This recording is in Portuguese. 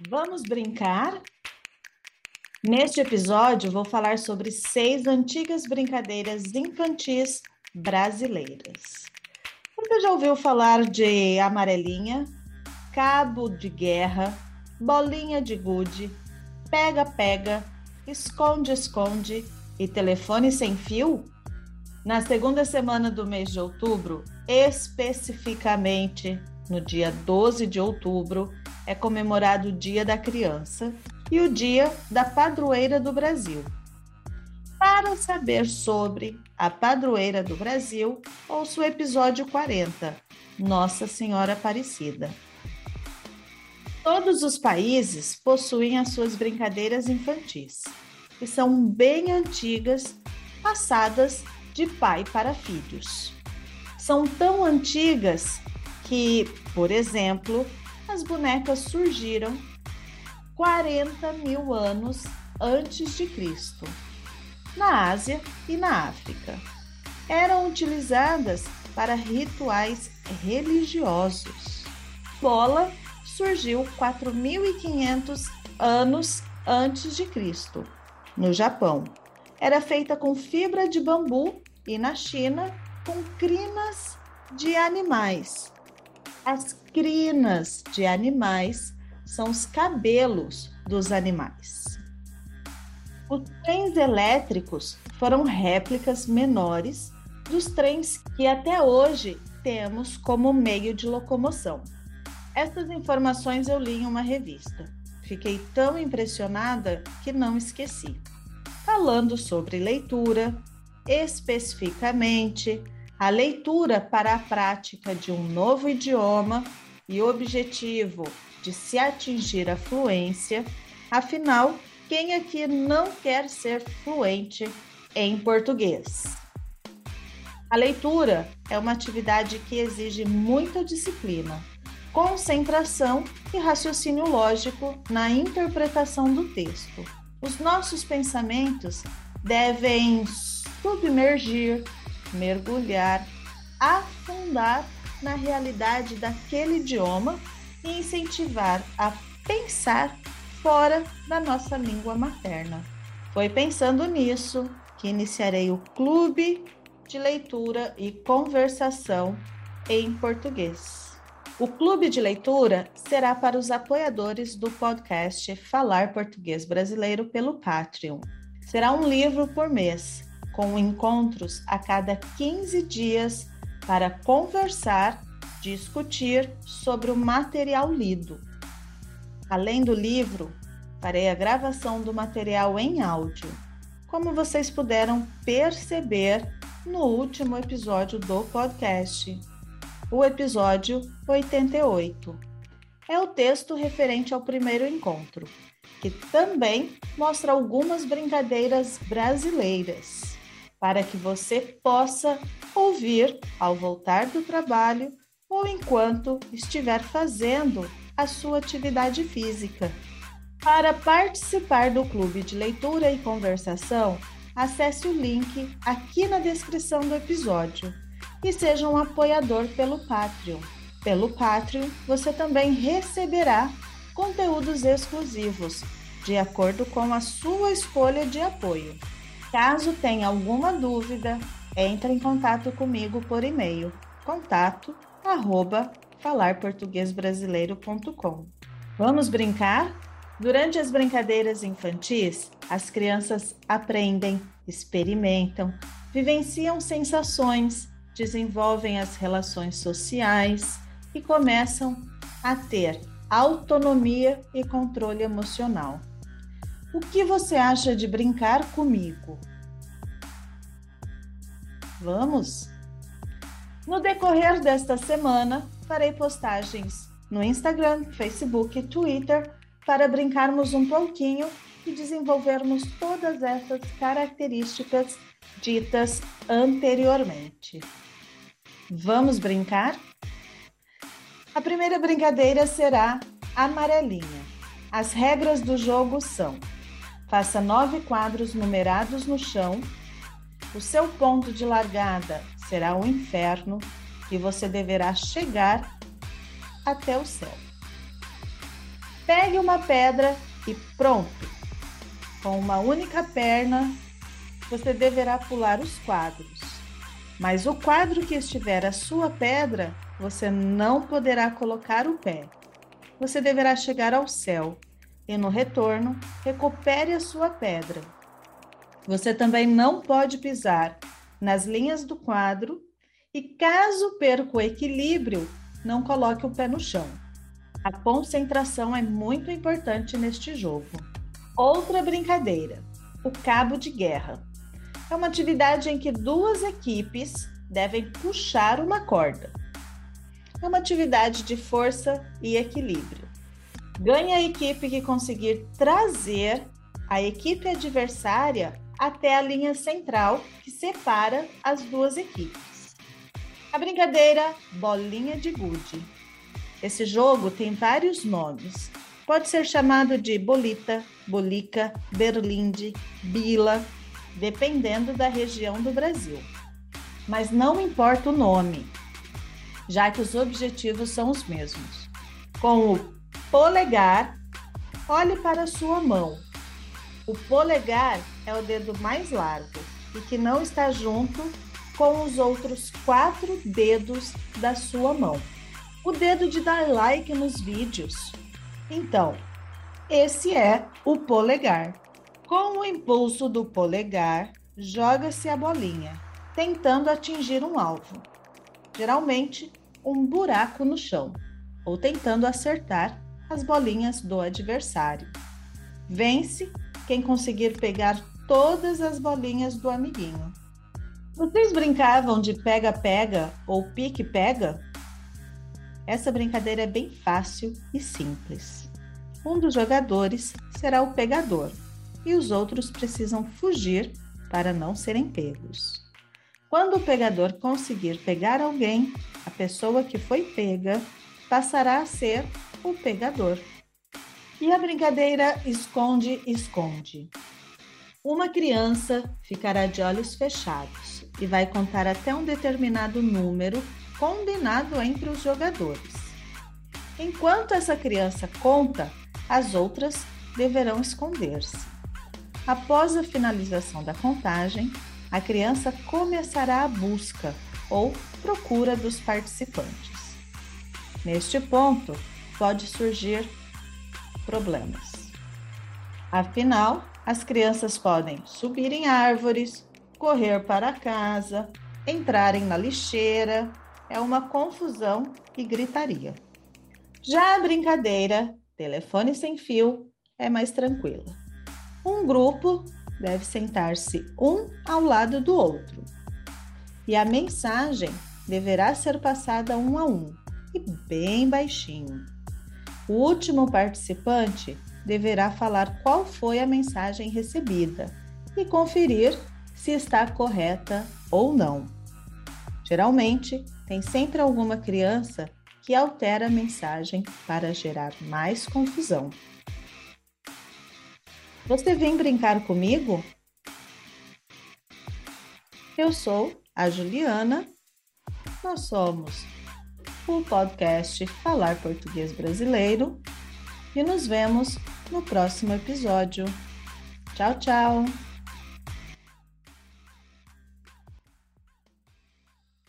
Vamos brincar? Neste episódio, vou falar sobre seis antigas brincadeiras infantis brasileiras. Você já ouviu falar de amarelinha, cabo de guerra, bolinha de gude, pega-pega, esconde-esconde e telefone sem fio? Na segunda semana do mês de outubro, especificamente no dia 12 de outubro, é comemorado o Dia da Criança e o Dia da Padroeira do Brasil. Para saber sobre a Padroeira do Brasil, ouça o episódio 40, Nossa Senhora Aparecida. Todos os países possuem as suas brincadeiras infantis, que são bem antigas, passadas de pai para filhos. São tão antigas que, por exemplo, as bonecas surgiram 40 mil anos antes de Cristo, na Ásia e na África. Eram utilizadas para rituais religiosos. Bola surgiu 4.500 anos antes de Cristo, no Japão. Era feita com fibra de bambu e na China com crinas de animais. As crinas de animais são os cabelos dos animais. Os trens elétricos foram réplicas menores dos trens que até hoje temos como meio de locomoção. Essas informações eu li em uma revista. Fiquei tão impressionada que não esqueci. Falando sobre leitura, especificamente a leitura para a prática de um novo idioma e objetivo de se atingir a fluência, afinal, quem aqui não quer ser fluente em português? A leitura é uma atividade que exige muita disciplina, concentração e raciocínio lógico na interpretação do texto. Os nossos pensamentos devem submergir, mergulhar, afundar na realidade daquele idioma e incentivar a pensar fora da nossa língua materna. Foi pensando nisso que iniciarei o Clube de Leitura e Conversação em Português. O clube de leitura será para os apoiadores do podcast Falar Português Brasileiro pelo Patreon. Será um livro por mês, com encontros a cada 15 dias para conversar, discutir sobre o material lido. Além do livro, farei a gravação do material em áudio, como vocês puderam perceber no último episódio do podcast o episódio 88. É o texto referente ao primeiro encontro, que também mostra algumas brincadeiras brasileiras, para que você possa ouvir ao voltar do trabalho ou enquanto estiver fazendo a sua atividade física. Para participar do clube de leitura e conversação, acesse o link aqui na descrição do episódio e seja um apoiador pelo Patreon. Pelo Patreon, você também receberá conteúdos exclusivos, de acordo com a sua escolha de apoio. Caso tenha alguma dúvida, entre em contato comigo por e-mail contato arroba falarportuguesbrasileiro.com. Vamos brincar? Durante as brincadeiras infantis, as crianças aprendem, experimentam, vivenciam sensações, desenvolvem as relações sociais e começam a ter autonomia e controle emocional. O que você acha de brincar comigo? Vamos? No decorrer desta semana, farei postagens no Instagram, Facebook e Twitter para brincarmos um pouquinho e desenvolvermos todas essas características ditas anteriormente. Vamos brincar? A primeira brincadeira será amarelinha. As regras do jogo são: faça nove quadros numerados no chão, o seu ponto de largada será o inferno e você deverá chegar até o céu. Pegue uma pedra e pronto. Com uma única perna, você deverá pular os quadros. Mas o quadro que estiver a sua pedra, você não poderá colocar o pé. Você deverá chegar ao céu e, no retorno, recupere a sua pedra. Você também não pode pisar nas linhas do quadro e, caso perca o equilíbrio, não coloque o pé no chão. A concentração é muito importante neste jogo. Outra brincadeira: o cabo de guerra. É uma atividade em que duas equipes devem puxar uma corda. É uma atividade de força e equilíbrio. Ganha a equipe que conseguir trazer a equipe adversária até a linha central que separa as duas equipes. A brincadeira bolinha de gude. Esse jogo tem vários nomes. Pode ser chamado de bolita, bolica, berlinde, bila, dependendo da região do Brasil. Mas não importa o nome, já que os objetivos são os mesmos. Com o polegar, olhe para sua mão. O polegar é o dedo mais largo e que não está junto com os outros quatro dedos da sua mão. O dedo de dar like nos vídeos. Então, esse é o polegar. Com o impulso do polegar, joga-se a bolinha, tentando atingir um alvo, geralmente um buraco no chão, ou tentando acertar as bolinhas do adversário. Vence quem conseguir pegar todas as bolinhas do amiguinho. Vocês brincavam de pega-pega ou pique-pega? Essa brincadeira é bem fácil e simples. Um dos jogadores será o pegador e os outros precisam fugir para não serem pegos. Quando o pegador conseguir pegar alguém, a pessoa que foi pega passará a ser o pegador. E a brincadeira esconde-esconde. Uma criança ficará de olhos fechados e vai contar até um determinado número combinado entre os jogadores. Enquanto essa criança conta, as outras deverão esconder-se. Após a finalização da contagem, a criança começará a busca ou procura dos participantes. Neste ponto, pode surgir problemas. Afinal, as crianças podem subir em árvores, correr para casa, entrarem na lixeira, é uma confusão e gritaria. Já a brincadeira telefone sem fio é mais tranquila. Um grupo deve sentar-se um ao lado do outro e a mensagem deverá ser passada um a um e bem baixinho. O último participante deverá falar qual foi a mensagem recebida e conferir se está correta ou não. Geralmente, tem sempre alguma criança que altera a mensagem para gerar mais confusão. Você vem brincar comigo? Eu sou a Juliana, nós somos o podcast Falar Português Brasileiro e nos vemos no próximo episódio. Tchau, tchau!